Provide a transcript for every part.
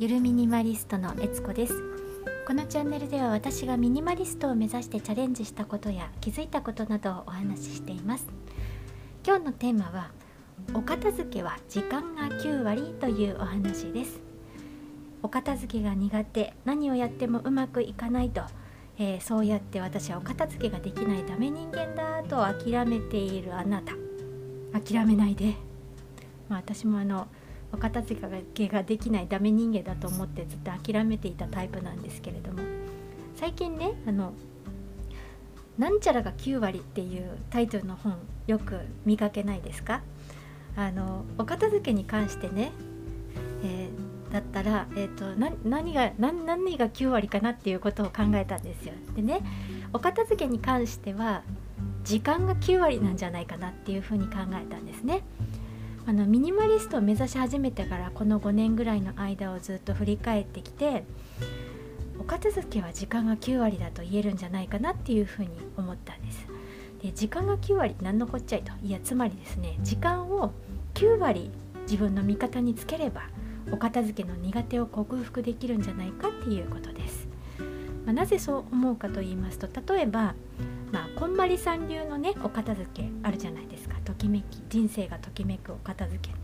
ゆるミニマリストのえつこです。このチャンネルでは私がミニマリストを目指してチャレンジしたことや気づいたことなどをお話ししています。今日のテーマはお片付けは時間が9割というお話です。お片付けが苦手何をやってもうまくいかないと、えー、そうやって私はお片付けができないダメ人間だと諦めているあなた。諦めないで、まあ、私もあのお片付けができないダメ人間だと思ってずっと諦めていたタイプなんですけれども最近ねあの「なんちゃらが9割」っていうタイトルの本よく見かけないですか？あのお片付けに関してね、えー、だったら、えーと、何が何何が9割かなっていうことを考えたんですよ。でねお片付けに関しては時間が9割なんじゃないかなっていうふうに考えたんですね。あのミニマリストを目指し始めてからこの5年ぐらいの間をずっと振り返ってきてお片付けは時間が9割だと言えるんじゃないかなっていうふうに思ったんです。で時間が9割何のこっちゃいといやつまりですね時間を9割自分の味方につければお片付けの苦手を克服できるんじゃないかっていうことです。まあ、なぜそう思うかと言いますと例えばまあ、こんまりさん流のねお片付けあるじゃないですかときめき人生がときめくお片付け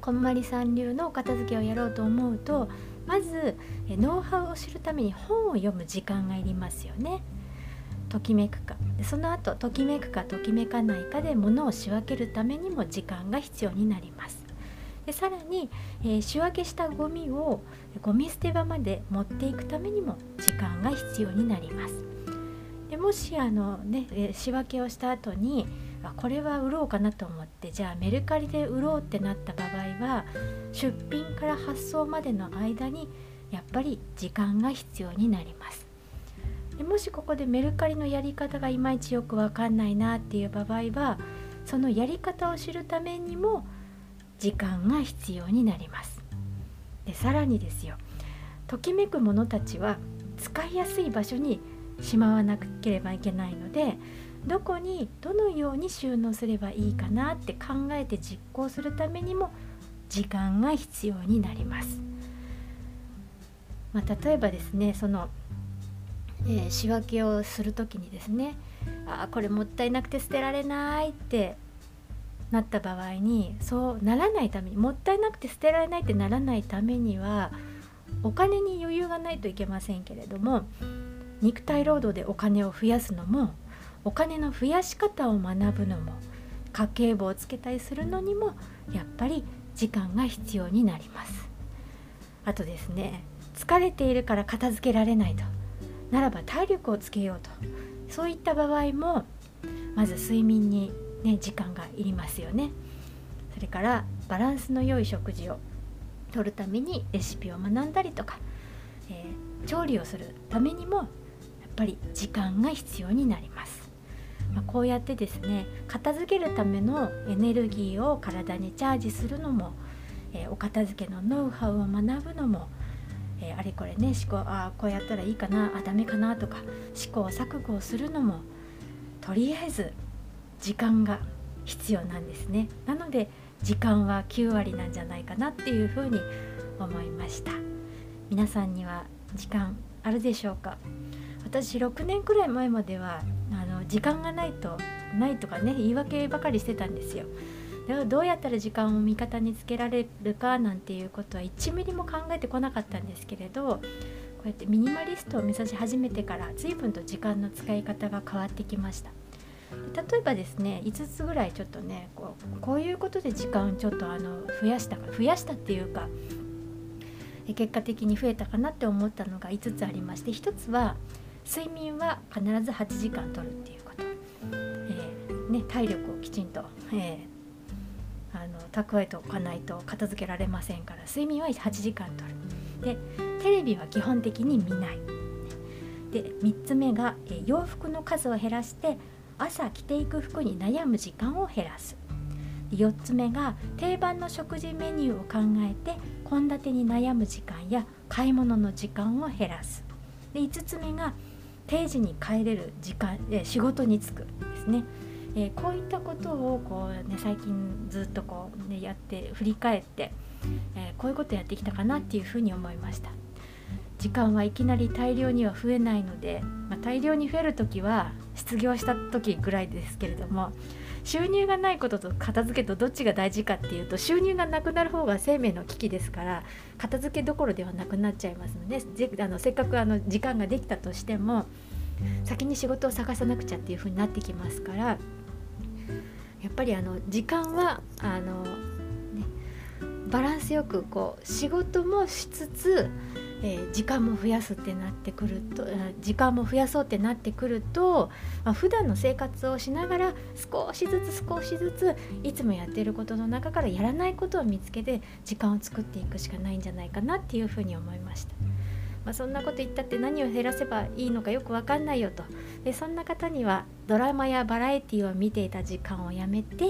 こんまりさん流のお片付けをやろうと思うとまずノウハウを知るために本を読む時間がいりますよね。ときめくかその後ときめくかときめかないかで物を仕分けるためにも時間が必要になります。でさらに、えー、仕分けしたゴミをゴミ捨て場まで持っていくためにも時間が必要になります。でもしあの、ね、仕分けをした後にこれは売ろうかなと思ってじゃあメルカリで売ろうってなった場合は出品から発送までの間にやっぱり時間が必要になります。でもしここでメルカリのやり方がいまいちよくわかんないなっていう場合はそのやり方を知るためにも時間が必要になります。でさらにですよ。ときめく者たちは使いやすい場所にしまわなければいけないのでどこにどのように収納すればいいかなって考えて実行するためにも時間が必要になります。まあ、例えばですねその、えー、仕分けをする時にですねあこれもったいなくて捨てられないってなった場合にそうならないためにもったいなくて捨てられないってならないためにはお金に余裕がないといけませんけれども肉体労働でお金を増やすのもお金の増やし方を学ぶのも家計簿をつけたりするのにもやっぱり時間が必要になります。あとですね疲れているから片付けられないと。ならば体力をつけようと。そういった場合もまず睡眠にね時間がいりますよね。それからバランスの良い食事をとるためにレシピを学んだりとか、えー、調理をするためにもぱり時間が必要になります。まあ、こうやってですね片付けるためのエネルギーを体にチャージするのも、えー、お片付けのノウハウを学ぶのも、えー、あれこれね思考あこうやったらいいかなあダメかなとか試行錯誤をするのもとりあえず時間が必要なんですね。なので時間は9割なんじゃないかなっていうふうに思いました。皆さんには時間あるでしょうか？私6年くらい前まではあの時間がないとないとかね言い訳ばかりしてたんですよ。だからどうやったら時間を味方につけられるかなんていうことは1ミリも考えてこなかったんですけれどこうやってミニマリストを目指し始めてから随分と時間の使い方が変わってきました。例えばですね5つぐらいちょっとねこうこういうことで時間ちょっとあの増やしたか増やしたっていうか結果的に増えたかなって思ったのが5つありまして1つは睡眠は必ず8時間とるっていうこと、えー、ね、体力をきちんと、えー、あの蓄えておかないと片付けられませんから。睡眠は8時間とる。でテレビは基本的に見ない。で3つ目が、えー、洋服の数を減らして朝着ていく服に悩む時間を減らす。4つ目が定番の食事メニューを考えて献立に悩む時間や買い物の時間を減らす。で5つ目が定時に帰れる時間で仕事に就くですね、えー、こういったことをこう、ね、最近ずっとこう、ね、やって振り返ってえー、こういうことやってきたかなっていうふうに思いました。時間はいきなり大量には増えないので、まあ、大量に増える時は失業した時ぐらいですけれども収入がないことと片付けとどっちが大事かっていうと収入がなくなる方が生命の危機ですから片付けどころではなくなっちゃいますのであのせっかくあの時間ができたとしても先に仕事を探さなくちゃっていう風になってきますからやっぱりあの時間はあの、ね、バランスよくこう仕事もしつつえー、時間も増やすってなってくると時間も増やそうってなってくると、まあ、普段の生活をしながら少しずつ少しずついつもやってることの中からやらないことを見つけて時間を作っていくしかないんじゃないかなっていうふうに思いました。まあ、そんなこと言ったって何を減らせばいいのかよく分かんないよと。でそんな方にはドラマやバラエティを見ていた時間をやめて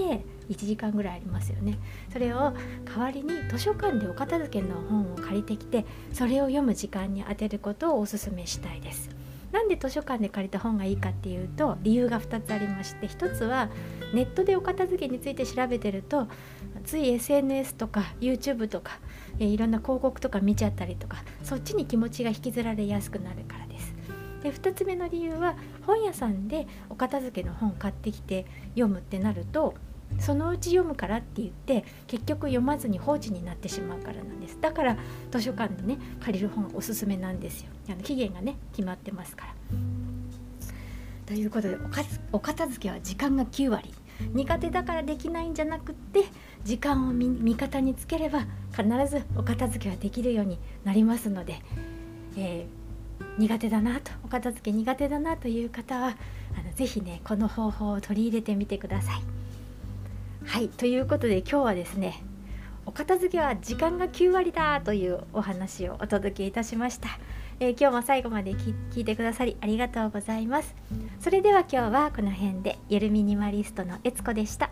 1時間ぐらいありますよね。それを代わりに図書館でお片付けの本を借りてきてそれを読む時間に充てることをおすめしたいです。なんで図書館で借りた本がいいかっていうと理由が2つありまして1つはネットでお片付けについて調べてるとつい SNS とか YouTube とかいろんな広告とか見ちゃったりとかそっちに気持ちが引きずられやすくなるからです。で2つ目の理由は本屋さんでお片付けの本買ってきて読むってなるとそのうち読むからって言って結局読まずに放置になってしまうからなんです。だから図書館でね借りる本おすすめなんですよ。あの期限がね決まってますから。ということでお片付けは時間が9割。苦手だからできないんじゃなくって時間を味方につければ必ずお片付けはできるようになりますので、えー、苦手だなとお片付け苦手だなという方はあのぜひねこの方法を取り入れてみてください。はいということで今日はですねお片付けは時間が9割だというお話をお届けいたしました。えー、今日も最後まで聞いてくださりありがとうございますそれでは今日はこの辺でゆるミニマリストのえつこでした